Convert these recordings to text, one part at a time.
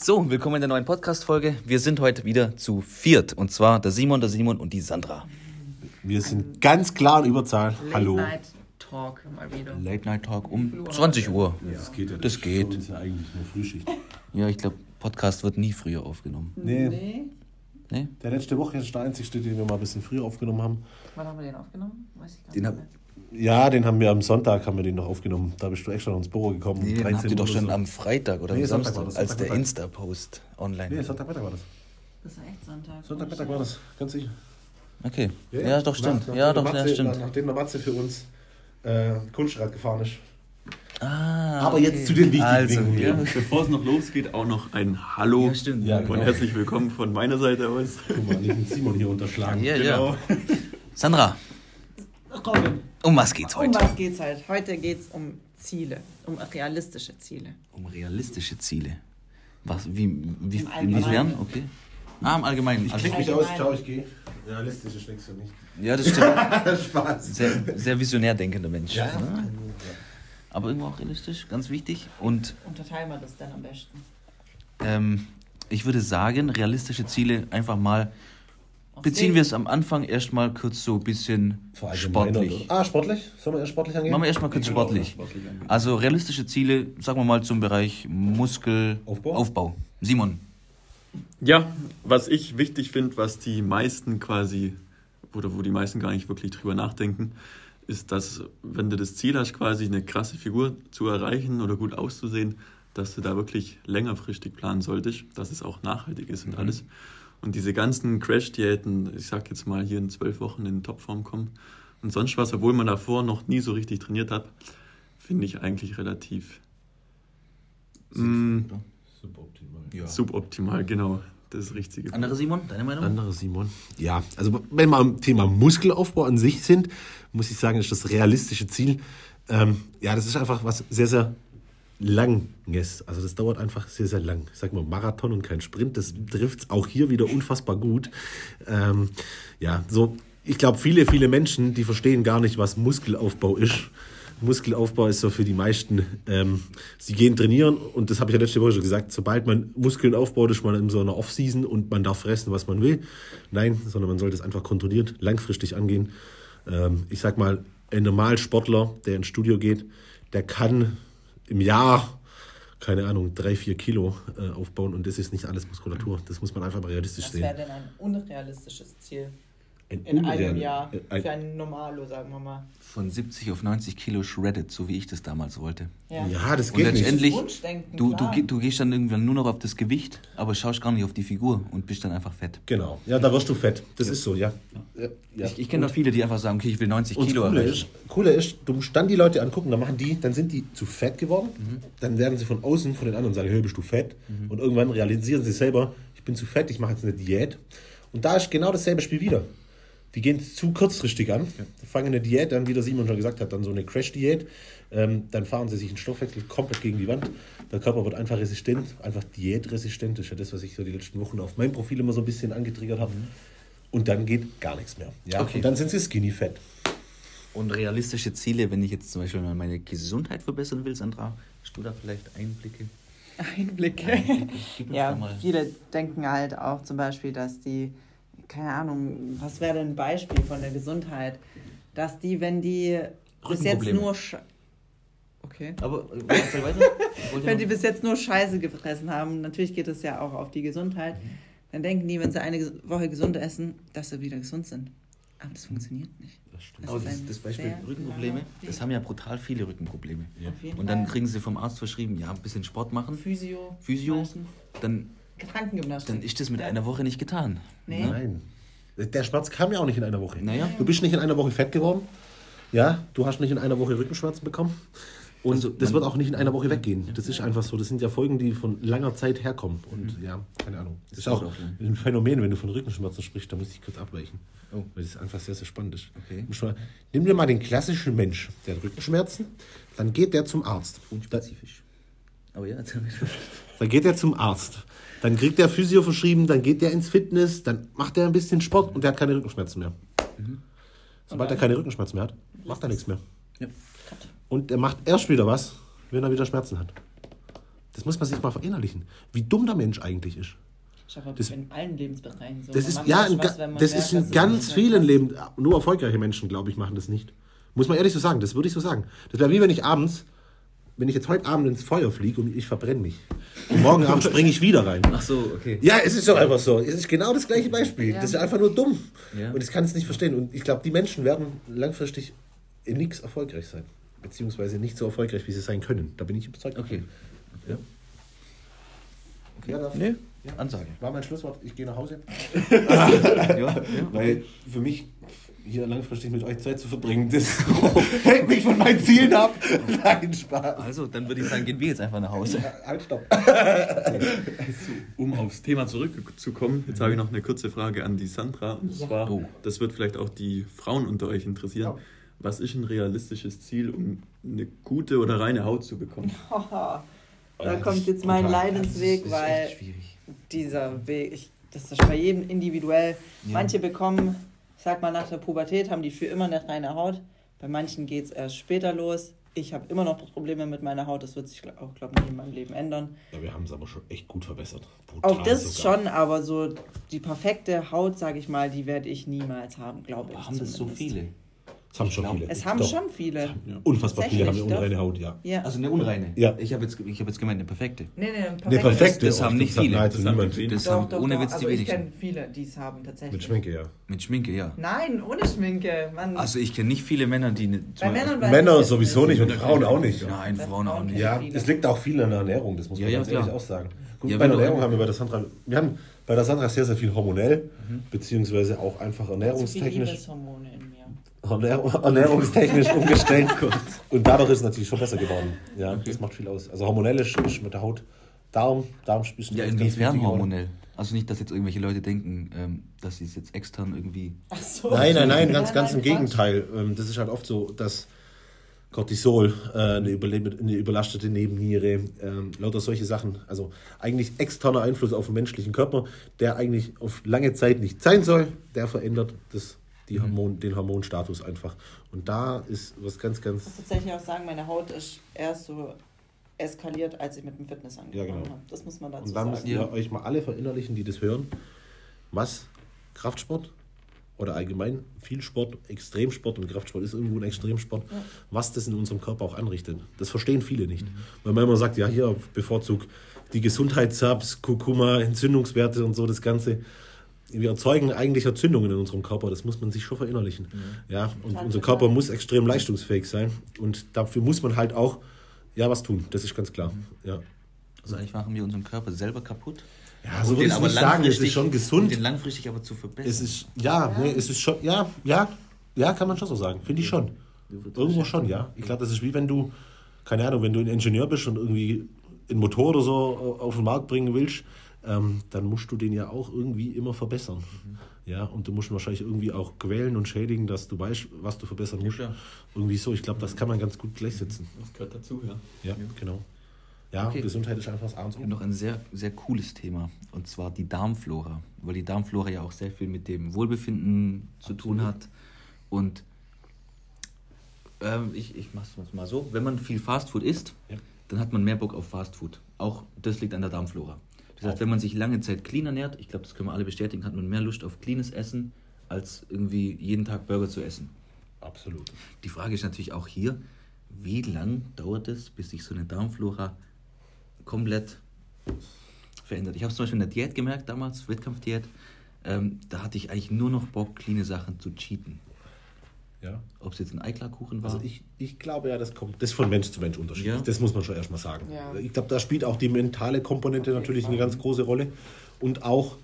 So, willkommen in der neuen Podcast-Folge. Wir sind heute wieder zu viert. Und zwar der Simon, der Simon und die Sandra. Wir sind ganz klar in Überzahl. Late Hallo. Night Talk mal wieder. Late Night Talk um 20 Uhr. Das geht ja. Das ist geht. Für uns ja eigentlich nur Frühschicht. Ja, ich glaube, Podcast wird nie früher aufgenommen. Nee, Nee. Ne? der letzte Woche ist der einzigste, den wir mal ein bisschen früher aufgenommen haben. Wann haben wir den aufgenommen? Weiß ich gar Den nicht. hab, mehr. Ja, den haben wir am Sonntag haben wir den noch aufgenommen. Da bist du extra noch ins Büro gekommen. nee, den habt 13 ihr doch schon so. am Freitag oder Nee, am Sonntag Samstag, das, als der. Insta-Post online. Nee, Sonntagmittag war das. Das war echt Sonntag. Sonntagmittag war das, ganz sicher. Okay. Ja, doch, stimmt. Nach- ja, nachdem doch, der ja, Matze, stimmt. nach- Nachdem der Matze für uns äh, Kunstrad gefahren ist. Ah, Aber jetzt zu den wichtigen also, Dingen. Ja. Bevor es noch losgeht, auch noch ein Hallo Ja, stimmt. Ja, und genau. herzlich willkommen von meiner Seite aus. Guck mal, nicht den Simon hier unterschlagen. Ja, Genau. ja. Sandra, Robin, um was geht's um heute? was geht's halt? Heute geht's um Ziele, um realistische Ziele. Um realistische Ziele. Was, wie, wie, Im Allgemeinen. inwiefern? Okay. Ah, im Allgemeinen. Ich Also, mich aus, ciao, ich gehe. Realistisch ist nichts für mich. ja, das stimmt. Spaß. Sehr, sehr visionär denkender Mensch. Ja. ne? Aber irgendwo auch realistisch, ganz wichtig. Und Unterteilen wir das dann am besten. ähm, ich würde sagen, realistische Ziele einfach mal. Beziehen wir es am Anfang erstmal kurz so ein bisschen sportlich. Ah, sportlich? Sollen wir erst sportlich angehen? Machen wir erstmal kurz sportlich. Also realistische Ziele, sagen wir mal zum Bereich Muskelaufbau. Aufbau? Simon. Ja, was ich wichtig finde, was die meisten quasi, oder wo die meisten gar nicht wirklich drüber nachdenken, ist, dass wenn du das Ziel hast, quasi eine krasse Figur zu erreichen oder gut auszusehen, dass du da wirklich längerfristig planen solltest, dass es auch nachhaltig ist und alles. Und diese ganzen Crash-Diäten, ich sag jetzt mal hier in zwölf Wochen in Topform kommen und sonst was, obwohl man davor noch nie so richtig trainiert hat, finde ich eigentlich relativ mm, Suboptimal. Ja. suboptimal, genau. Das ist Richtige. Andere Simon, deine Meinung? Andere Simon. Ja, also wenn wir am Thema Muskelaufbau an sich sind, muss ich sagen, ist das realistische Ziel. Ähm, ja, das ist einfach was sehr, sehr Langes. Also das dauert einfach sehr, sehr lang. Ich sag mal Marathon und kein Sprint. Das trifft auch hier wieder unfassbar gut. Ähm, ja, so, ich glaube, viele, viele Menschen, die verstehen gar nicht, was Muskelaufbau ist. Muskelaufbau ist so für die meisten, ähm, sie gehen trainieren und das habe ich ja letzte Woche schon gesagt, sobald man Muskeln aufbaut, ist man in so einer Off-Season und man darf fressen, was man will. Nein, sondern man sollte es einfach kontrolliert, langfristig angehen. Ähm, ich sag mal, ein Normalsportler, der ins Studio geht, der kann im Jahr, keine Ahnung, drei, vier Kilo äh, aufbauen und das ist nicht alles Muskulatur. Das muss man einfach mal realistisch Was sehen. wäre denn ein unrealistisches Ziel Ein in einem Jahr ein- für einen Normalo, sagen wir mal? Von 70 auf 90 Kilo shredded, so wie ich das damals wollte. Ja, das Und geht nicht. letztendlich, Wunschdenken, du, du, du gehst dann irgendwann nur noch auf das Gewicht, aber schaust gar nicht auf die Figur und bist dann einfach fett. Genau. Ja, da wirst du fett. Das ist so, ja. ja. ja. Ich, ich kenne noch viele, die einfach sagen, okay, ich will 90 Und Kilo das Coole erreichen. ist, Coole ist, du musst dann die Leute angucken, dann machen die, dann sind die zu fett geworden, dann werden sie von außen von den anderen sagen, hey, bist du fett? Und irgendwann realisieren sie selber, ich bin zu fett, ich mache jetzt eine Diät. Und da ist genau dasselbe Spiel wieder. Die gehen zu kurzfristig an, fangen eine Diät an, wie der Simon schon gesagt hat, dann so eine Crash-Diät. Ähm, dann fahren sie sich den Stoffwechsel komplett gegen die Wand. Der Körper wird einfach resistent, einfach diätresistent. Das ist ja das, was ich so die letzten Wochen auf meinem Profil immer so ein bisschen angetriggert habe. Und dann geht gar nichts mehr. Ja? Okay. Und dann sind sie skinny fett. Und realistische Ziele, wenn ich jetzt zum Beispiel mal meine Gesundheit verbessern will, Sandra, hast du da vielleicht Einblicke? Einblicke. Gib uns Ja, viele denken halt auch zum Beispiel, dass die, keine Ahnung, was wäre denn ein Beispiel von der Gesundheit, dass die, wenn die bis jetzt nur Sch okay. Aber äh, weiter. Wenn die bis jetzt nur Scheiße gefressen haben, natürlich geht es ja auch auf die Gesundheit, dann denken die, wenn sie eine Woche gesund essen, dass sie wieder gesund sind. Aber das funktioniert nicht. Das ist das, ein das Beispiel Rückenprobleme, das haben ja brutal viele Rückenprobleme. Jeden Und dann kriegen sie vom Arzt verschrieben, ja, ein bisschen Sport machen. Physio. Physio. meistens. Dann, Krankengymnastik. dann ist das mit Ja. einer Woche nicht getan. Nee. Ne? Nein. Der Schmerz kam ja auch nicht in einer Woche. Naja. Du bist nicht in einer Woche fett geworden. Ja, du hast nicht in einer Woche Rückenschmerzen bekommen. Und Also, das wird auch nicht in einer Woche weggehen. Das ist einfach so. Das sind ja Folgen, die von langer Zeit herkommen. Und ja, keine Ahnung. Das ist dauert auch auch ein Phänomen, wenn du von Rückenschmerzen sprichst, da muss ich kurz abweichen. Oh. Weil das einfach sehr, sehr spannend ist. Okay. Mal- Nimm dir mal den klassischen Mensch, der hat Rückenschmerzen, dann geht der zum Arzt. Da, Unspezifisch. Aber ja. Dann geht er zum Arzt. Dann kriegt der Physio verschrieben, dann geht der ins Fitness, dann macht er ein bisschen Sport und der hat keine Rückenschmerzen mehr. Sobald er keine Rückenschmerzen mehr hat, macht er nichts mehr. Ja. Und er macht erst wieder was, wenn er wieder Schmerzen hat. Das muss man sich mal verinnerlichen, wie dumm der Mensch eigentlich ist. Das- in allen Lebensbereichen so. Das ist, ja, in, was, das ist in ganz vielen. Leben, nur erfolgreiche Menschen, glaube ich, machen das nicht. Muss man ehrlich so sagen, das würde ich so sagen. Das wäre wie wenn ich abends, wenn ich jetzt heute Abend ins Feuer fliege und ich verbrenne mich. Und morgen Abend springe ich wieder rein. Ach so, okay. Ja, es ist doch einfach so. Es ist genau das gleiche Beispiel. Das ist einfach nur dumm. Ja. Und ich kann es nicht verstehen. Und ich glaube, die Menschen werden langfristig in nichts erfolgreich sein. Beziehungsweise nicht so erfolgreich, wie sie sein können. Da bin ich überzeugt. Okay. Ja. Ja, das Nee, Ansage. war mein Schlusswort. Ich gehe nach Hause. Ja, ja. Weil für mich hier langfristig mit euch Zeit zu verbringen, das hält mich von meinen Zielen ab. Nein, Spaß. Also, dann würde ich sagen, gehen wir jetzt einfach nach Hause. Halt, stopp. Um aufs Thema zurückzukommen, jetzt habe ich noch eine kurze Frage an die Sandra. Und zwar, Oh. das wird vielleicht auch die Frauen unter euch interessieren. Ja. Was ist ein realistisches Ziel, um eine gute oder reine Haut zu bekommen? Ja, Da das kommt jetzt mein brutal. Leidensweg, weil dieser Weg, ich, das ist bei jedem individuell. Manche bekommen, ich sag mal, nach der Pubertät haben die für immer eine reine Haut. Bei manchen geht es erst später los. Ich habe immer noch Probleme mit meiner Haut. Das wird sich auch, glaube ich, nie in meinem Leben ändern. Ja, wir haben es aber schon echt gut verbessert. Brutal Auch das sogar. schon, aber so die perfekte Haut, sage ich mal, die werde ich niemals haben, glaube ich. Haben das so viele? Es haben schon glaub, viele. Es haben Doch. schon viele. Unfassbar viele haben eine unreine Haut, ja. Ja. Also eine unreine? Ja. Ich habe jetzt, ich hab jetzt gemeint, eine perfekte. nee, nee, Eine perfekte. Das oh, haben ich nicht viele. nahezu Das haben niemand. nicht Das Doch, haben doch, ohne. Witz die Also ich wenigsten. kenne viele, die es haben tatsächlich. Mit Schminke, ja. Mit Schminke, ja. Nein, ohne Schminke. Mann. Also ich kenne nicht viele Männer, die... ne- Bei Männern weiß Männer ich sowieso nicht und Frauen auch nicht. Nein, Bei Frauen auch nicht. Ja, es liegt auch viel an der Ernährung, das muss man ganz ehrlich auch sagen. Gut, bei der Ernährung haben wir bei der Sandra, wir haben bei der Sandra sehr, sehr viel hormonell, Mhm. beziehungsweise auch einfach Zu viele ernährungstechnisch, Liebeshormone in mir. Ernähr- ernährungstechnisch umgestellt. Und dadurch ist es natürlich schon besser geworden. Ja, das macht viel aus. Also hormonell ist, ist mit der Haut, Darm, Darm ist Ja, ganz, ganz inwiefern hormonell? Also nicht, dass jetzt irgendwelche Leute denken, ähm, dass sie es jetzt extern irgendwie... Ach so. Nein, nein, nein, ganz, ganz im. Gegenteil. Ähm, Das ist halt oft so, dass Cortisol, äh, eine, überlastete Nebenniere, ähm, lauter solche Sachen. Also eigentlich externer Einfluss auf den menschlichen Körper, der eigentlich auf lange Zeit nicht sein soll, der verändert das. Die Hormon, den Hormonstatus einfach. Und da ist was ganz, ganz. Ich muss tatsächlich auch sagen, meine Haut ist erst so eskaliert, als ich mit dem Fitness angefangen Ja, genau. habe. Das muss man dazu Und da müsst sagen. ihr Ja. euch mal alle verinnerlichen, die das hören, was Kraftsport oder allgemein viel Sport, Extremsport und Kraftsport ist irgendwo ein Extremsport, was das in unserem Körper auch anrichtet. Das verstehen viele nicht. Weil man immer sagt, ja, hier bevorzugt die Gesundheitssubs, Kurkuma, Entzündungswerte und so das Ganze. Wir erzeugen eigentlich Entzündungen in unserem Körper, das muss man sich schon verinnerlichen. Ja, und Total, unser total. Körper muss extrem leistungsfähig sein und dafür muss man halt auch ja was tun, das ist ganz klar. Ja. Also eigentlich machen wir unseren Körper selber kaputt. Ja, so Um würde ich aber nicht sagen, es ist schon um gesund. Den langfristig aber zu verbessern. Es ist, ja, nee, es ist schon, ja, ja, ja, kann man schon so sagen. Finde ich schon. Irgendwo schon, ja. Ich glaube, das ist wie wenn du, keine Ahnung, wenn du ein Ingenieur bist und irgendwie einen Motor oder so auf den Markt bringen willst, ähm, dann musst du den ja auch irgendwie immer verbessern. Ja, und du musst ihn wahrscheinlich irgendwie auch quälen und schädigen, dass du weißt, was du verbessern musst. klar. irgendwie so, ich glaube, das kann man ganz gut gleichsetzen. Das gehört dazu, ja. Ja, genau. Ja, Okay. Gesundheit ist einfach das A und O. noch ein sehr, sehr cooles Thema. Und zwar die Darmflora. Weil die Darmflora ja auch sehr viel mit dem Wohlbefinden zu tun hat. Und ähm, ich, ich mache es mal so. Wenn man viel Fastfood isst, Ja. dann hat man mehr Bock auf Fastfood. Auch das liegt an der Darmflora. Das heißt, wenn man sich lange Zeit clean ernährt, ich glaube, das können wir alle bestätigen, hat man mehr Lust auf cleanes Essen, als irgendwie jeden Tag Burger zu essen. Absolut. Die Frage ist natürlich auch hier, wie lang dauert es, bis sich so eine Darmflora komplett verändert? Ich habe es zum Beispiel in der Diät gemerkt damals, Wettkampfdiät. Ähm, da hatte ich eigentlich nur noch Bock, cleane Sachen zu cheaten. Ja. Ob es jetzt ein Eiklarkuchen war. Also ich, ich glaube ja, das kommt das ist von Mensch zu Mensch unterschiedlich. Ja. Das muss man schon erstmal sagen. Ja. Ich glaube, da spielt auch die mentale Komponente natürlich eine ganz große Rolle. Und auch,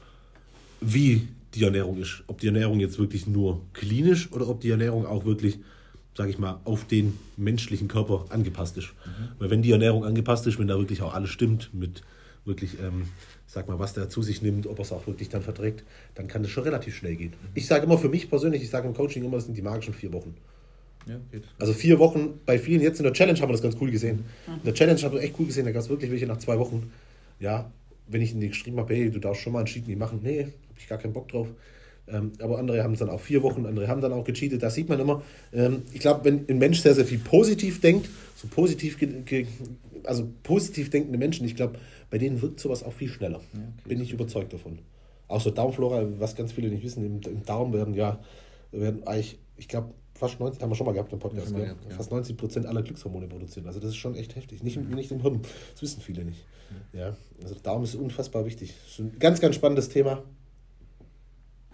wie die Ernährung ist. Ob die Ernährung jetzt wirklich nur klinisch oder ob die Ernährung auch wirklich, sage ich mal, auf den menschlichen Körper angepasst ist. Weil wenn die Ernährung angepasst ist, wenn da wirklich auch alles stimmt mit wirklich, ähm, sag mal, was der zu sich nimmt, ob er es auch wirklich dann verträgt, dann kann das schon relativ schnell gehen. Ich sage immer für mich persönlich, ich sage im Coaching immer, das sind die magischen vier Wochen. ja. Also vier Wochen, bei vielen jetzt in der Challenge haben wir das ganz cool gesehen. In der Challenge haben wir echt cool gesehen, da gab es wirklich welche nach zwei Wochen. Ja, wenn ich ihnen die geschrieben habe, hey, du darfst schon mal einen Cheat machen, nee, habe ich gar keinen Bock drauf. Ähm, aber andere haben es dann auch vier Wochen, andere haben dann auch gecheatet. Da sieht man immer, ähm, ich glaube, wenn ein Mensch sehr, sehr viel positiv denkt, so positiv ge ge also positiv denkende Menschen, ich glaube, bei denen wirkt sowas auch viel schneller. Bin ich überzeugt davon. Auch so Darmflora, was ganz viele nicht wissen, im, im Darm werden ja, werden eigentlich, ich glaube, fast 90, haben wir schon mal gehabt im Podcast, Schon gehabt, ja. fast 90 Prozent aller Glückshormone produzieren. Also das ist schon echt heftig. Nicht, im- nicht im Hirn, das wissen viele nicht. Ja, also der Darm ist unfassbar wichtig. Das ist ein ganz, ganz spannendes Thema.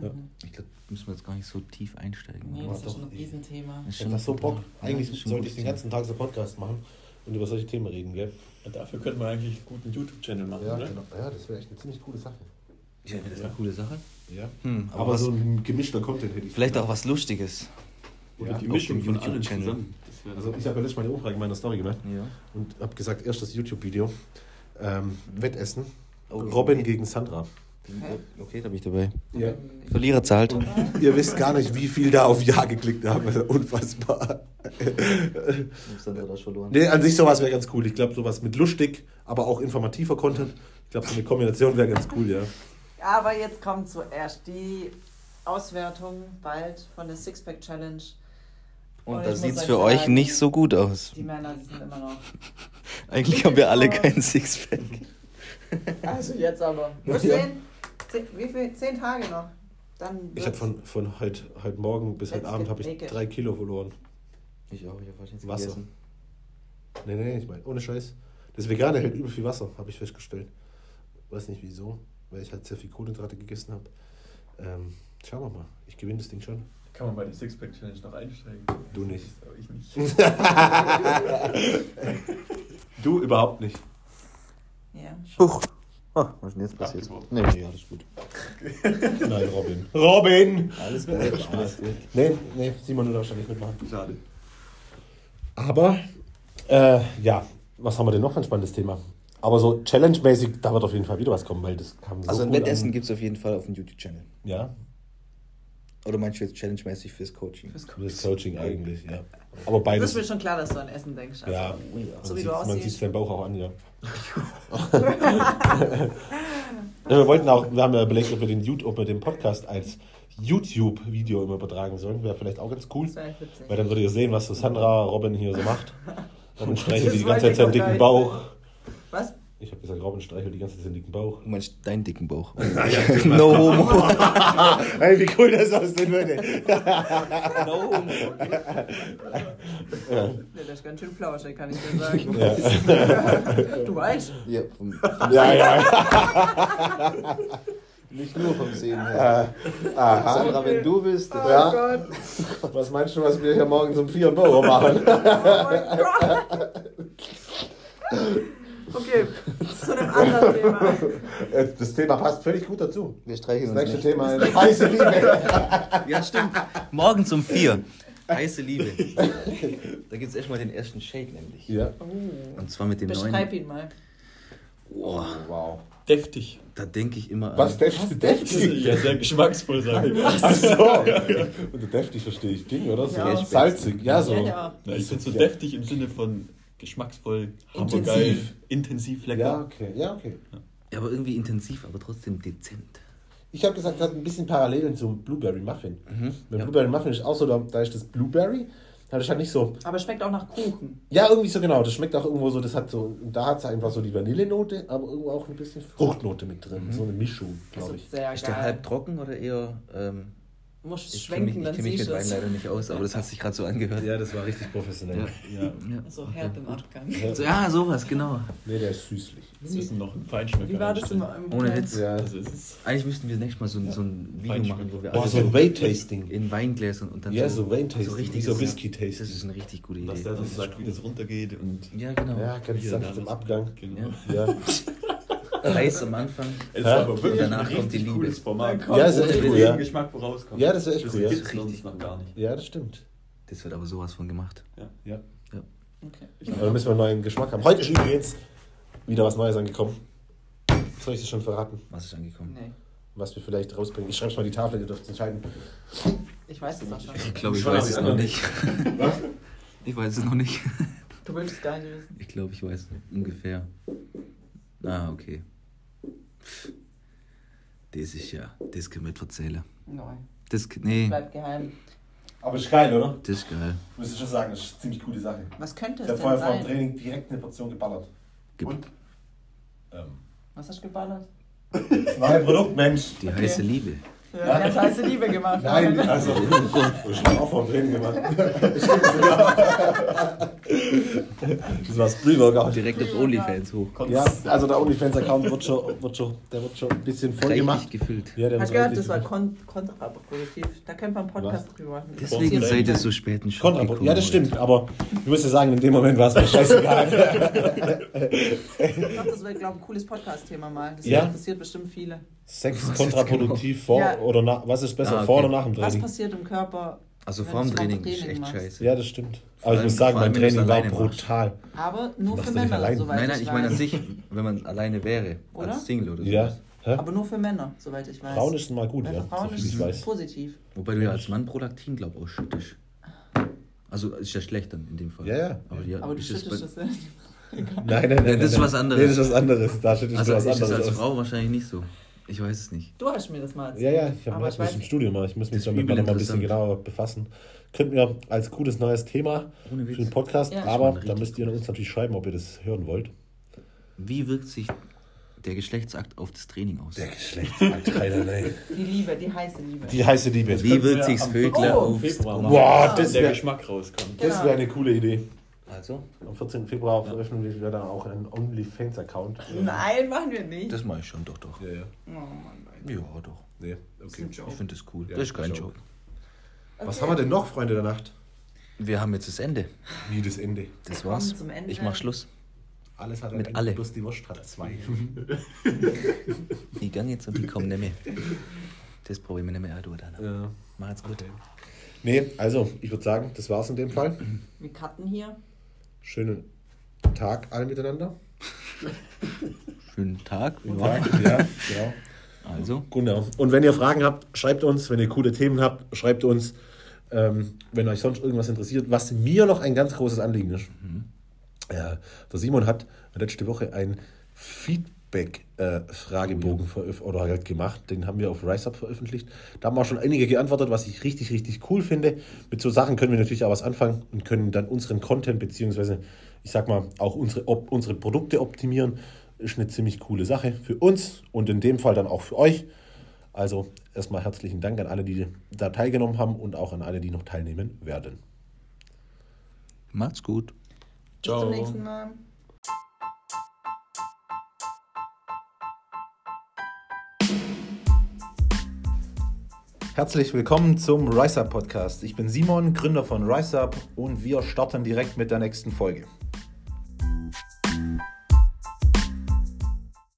Ja. Ich glaube, müssen wir jetzt gar nicht so tief einsteigen. Nee, das ist ein Riesenthema. Ich hab das so Bock. Ja, Eigentlich schon sollte ich den ganzen Tag so Podcast machen und über solche Themen reden, gell? Ja, dafür könnte man eigentlich einen guten YouTube-Channel machen, Ja, oder? genau. ja das wäre echt eine ziemlich coole Sache. Ja, wäre das eine coole Sache. Ja. Hm, aber Aber, was- so ein gemischter Content hätte ich. Vielleicht auch was Lustiges. Oder Ja, die Mischung von YouTube-Channel. zusammen. Also ich habe ja letztes Mal eine Umfrage in meiner Story gemacht Ja. und habe gesagt, erstes YouTube-Video, ähm, Wettessen, Oh, Robin okay. gegen Sandra. Okay, da bin ich dabei. Ja. Verlierer zahlt. Ihr wisst gar nicht, wie viel da auf Ja geklickt haben. Das ist Unfassbar. verloren. Nee, an sich sowas wäre ganz cool. Ich glaube, sowas mit lustig, aber auch informativer Content. Ich glaube, so eine Kombination wäre ganz cool, ja. Aber jetzt kommt zuerst die Auswertung bald von der Sixpack Challenge. Und Und da sieht es euch für euch sagen, nicht so gut aus. Die Männer, sind immer noch. Eigentlich haben wir alle kein Sixpack. Also jetzt aber. Ja. Zehn, zehn, wie viel? Zehn Tage noch. Dann Ich habe von, von heute, heute Morgen bis heute Abend habe ich naked. drei Kilo verloren. Ich auch, ich habe nichts Wasser. gegessen. Nee, nee, ich meine, ohne Scheiß. Das Vegane hält übel viel Wasser, habe ich festgestellt. Weiß nicht wieso, weil ich halt sehr viel Kohlenhydrate gegessen habe. Ähm, schauen wir mal. Ich gewinne das Ding schon. Kann man bei der Sixpack-Challenge noch einsteigen? Du nicht. Das ich nicht. Du überhaupt nicht. Ja, Huch. Oh, was ist denn jetzt passiert? Nee, nee, alles gut. Nein, Robin. Robin! Alles gut. Alles gut. Nee, nee, Simon will wahrscheinlich mitmachen. Schade. Aber, äh, ja, was haben wir denn noch für ein spannendes Thema? Aber so Challenge-mäßig, da wird auf jeden Fall wieder was kommen, weil das kam so Also ein Wettessen gibt es auf jeden Fall auf dem YouTube-Channel. Ja, Oder meinst du jetzt challenge-mäßig fürs Coaching? Fürs für das Coaching eigentlich, ja. Aber beides. Das ist mir schon klar, dass du an Essen denkst. Also, Ja, So man wie du man aussiehst. sieht deinen Bauch auch an, ja. Ja, wir wollten auch, wir haben ja überlegt, ob wir den, YouTube, ob wir den Podcast als YouTube-Video immer übertragen sollen. Wäre vielleicht auch ganz cool. Das witzig. Weil dann würdet ihr sehen, was so Sandra, Robin hier so macht. Robin streichelt die wollte ganze Zeit seinen dicken Bauch. Was? Ich habe gesagt, Robin streichelt die ganze Zeit seinen dicken Bauch. Du meinst deinen dicken Bauch. no no homo. Hey, wie cool das aussehen würde. no homo. Ja. Ja, das ist ganz schön flauschig, kann ich dir sagen. Ja. Du weißt. Ja, vom, ja, ja. nicht nur vom Sehen her. Aha. Sandra, wenn du bist. Oh Ja. Gott. Was meinst du, was wir hier morgen um 4 Uhr machen? Okay, zu einem anderen Thema. Äh, Das Thema passt völlig gut dazu. Wir streicheln Das uns nächste nicht. Thema ist heiße Liebe. Ja, stimmt. Morgens um vier. Heiße Liebe. Da gibt es erstmal den ersten Shake nämlich. Ja. Und zwar mit dem Beschreib neuen. ihn mal. Boah, Wow. Deftig. da denke ich immer Was an. deftig? deftig? Ja, sehr geschmacksvoll sagen. Ach so. Unter deftig verstehe ich Ding, oder? So Ja. salzig. Ja, so. Ja, ja. Na, ich finde so deftig im Sinne von geschmacksvoll, Intensiv. hammergeil, intensiv lecker. Ja, okay. Ja, okay. Ja, aber irgendwie intensiv, aber trotzdem dezent. Ich habe gesagt, das hat ein bisschen Parallelen zum Blueberry Muffin. Weil ja. Blueberry Muffin ist auch so, da, da ist das Blueberry, da ist halt nicht so. Aber schmeckt auch nach Kuchen. Ja, irgendwie so genau. Das schmeckt auch irgendwo so, das hat so, da hat es einfach so die Vanillenote, aber irgendwo auch ein bisschen Fruchtnote mit drin. So eine Mischung, Das glaube ich. ist sehr Ist der geil. halb trocken oder eher. Ähm, Musst ich kenne mich, schwenken, ich dann kenn mich siehst mit du Wein es. leider nicht aus, aber das hat sich gerade so angehört. Ja, das war richtig professionell. Ja. Ja. Ja. So herb im Abgang. So, ja, sowas, genau. Nee, der ist süßlich. Wir müssen noch einen Feinschmecker Wie war das im, einstellen. im Ohne? Witz. Ja. Also es ist Eigentlich müssten wir nächstes Mal so, ein- so ein Video machen, wo wir Boah, alle so ein Wayne-Tasting. in Weingläsern und dann Ja, so so wie richtig so Whisky-Tasting. Das ist eine richtig gute dass Idee. der so sagt, wie das runtergeht und Ja, genau. Ja, ganz wie sanft im das- Abgang. Genau. Ja. Ja. Heiß am Anfang. Es ist Ja. aber wirklich Danach ein kommt die richtig Liebe. cooles Format. Dann Ja, ist Ohne echt cool, ja. Geschmack, rauskommt. Ja, das ist echt das cool, ja. gibt's sonst noch gar nicht. Ja, das stimmt. Das wird aber sowas von gemacht. Ja. Okay. Aber da müssen wir einen neuen Geschmack haben. Heute ist übrigens wieder was Neues angekommen. Soll ich das schon verraten? Was ist angekommen? Nee, Was wir vielleicht rausbringen? Ich schreibe mal die Tafel, ihr dürft entscheiden. ich weiß es auch schon. Ich glaube, ich weiß es noch nicht. Was? Ich weiß es noch nicht. Du willst es gar nicht wissen. Ich glaube, ich weiß ungefähr. Ah, okay. Das ist ja, das können wir nicht erzählen. Nein. Das, nee, Bleibt geheim. Aber ist geil, oder? das ist geil. Muss ich schon sagen, das ist eine ziemlich coole Sache. Was könnte Ich es habe denn vorher vor dem sein? Training direkt eine Portion geballert. Und? Ähm, Was hast du geballert? das neue Produkt, Mensch. Die heiße Liebe. Ja, der hat heiße Liebe gemacht. Nein, also, ich habe auch vom Training gemacht. das war das Pre-Workout. Direkt auf OnlyFans hoch. Ja, also der OnlyFans-Account wird schon, wird schon, der wird schon ein bisschen voll Reichlich gemacht. gefüllt. Ja, der wird gehört, das war kon kontraproduktiv. Da könnte man einen Podcast drüber machen. Deswegen seid ihr so spät in Schub Kontraproduktiv. Ja, das heute. stimmt, aber ich muss ja sagen, in dem Moment war es mir scheißegal. Ich glaube, das wäre, glaube ich, ein cooles Podcast-Thema mal. Das Ja. interessiert bestimmt viele. Sex kontraproduktiv vor Ja. oder nach, was ist besser, Ah, okay. vor oder nach dem Was Training? passiert im Körper? Also vor dem du Training ist Training echt machst? scheiße. Ja, das stimmt. Aber ich muss sagen, mein Training war brutal. Aber nur für Männer, allein? soweit Nein, nein, ich meine an sich, wenn man alleine wäre, Oder? als Single oder so. Ja. Hä? Aber nur für Männer, soweit ich weiß. Frauen ist mal gut, ja, Frauen ist ich positiv. Wobei du ja als Mann Prolaktin, glaube ich, ausschüttest. Also ist ja schlecht dann in dem Fall. Ja, ja. Aber, ja, Aber du schüttest das nicht. Nein, nein, nein. das ist was anderes. Nee, das ist was anderes. Da schüttest Also du was ist es anderes als aus. Frau wahrscheinlich nicht so. Ich weiß es nicht. Du hast mir das mal erzählt. Ja, ja, ich habe das ich weiß im nicht. Studium mal. Ich muss mich Das damit noch mal ein bisschen genauer befassen. Könnten wir als gutes neues Thema für den Podcast, Ja. aber da müsst ihr uns natürlich schreiben, ob ihr das hören wollt. Wie wirkt sich der Geschlechtsakt auf das Training aus? Der Geschlechtsakt, Alter, nein. Die Liebe, die heiße Liebe. Die heiße Liebe. Wie wirkt sich das Vögler Oh, Februar Drum- machen. Boah, das der wäre Geschmack rauskommt. das wär eine coole Idee. Also? Am 14. Februar veröffentlichen wir dann auch einen OnlyFans-Account. Nein, machen wir nicht. Das mache ich schon, doch, doch. Ja, ja. Oh Mann, Leute. Ja, doch. Nee, okay. ein Joke. Ich finde das cool. Ja, das ist kein Joke. Joke. Was Okay. haben wir denn noch, Freunde der Nacht? Wir haben jetzt das Ende. Wie das Ende. Das Wir war's. kommen zum Ende. Ich mach Schluss. Alles hat ein Mit Ende, alle. Bloß die Wurst hat zwei. Die gehen jetzt und die kommen nicht mehr. Das probieren wir nicht mehr auch durch. Dann. ja. Macht's gut. Nee, also, ich würde sagen, das war's in dem Fall. Wir cutten hier. Schönen Tag alle miteinander. Schönen Tag. Ja. Tag, ja, genau. Also, Genau. Und wenn ihr Fragen habt, schreibt uns. Wenn ihr coole Themen habt, schreibt uns. Ähm, wenn euch sonst irgendwas interessiert, was mir noch ein ganz großes Anliegen ist. Ja, der Simon hat letzte Woche ein Feedback-Fragebogen veröf- oder halt gemacht. Den haben wir auf RiseUp veröffentlicht. Da haben auch schon einige geantwortet, was ich richtig, richtig cool finde. Mit so Sachen können wir natürlich auch was anfangen und können dann unseren Content, beziehungsweise, ich sag mal, auch unsere, op unsere Produkte optimieren. Ist eine ziemlich coole Sache für uns und in dem Fall dann auch für euch. Also erstmal herzlichen Dank an alle, die da teilgenommen haben und auch an alle, die noch teilnehmen werden. macht's gut. Bis zum nächsten Mal. Herzlich willkommen zum RiseUp Podcast. Ich bin Simon, Gründer von RiseUp und wir starten direkt mit der nächsten Folge.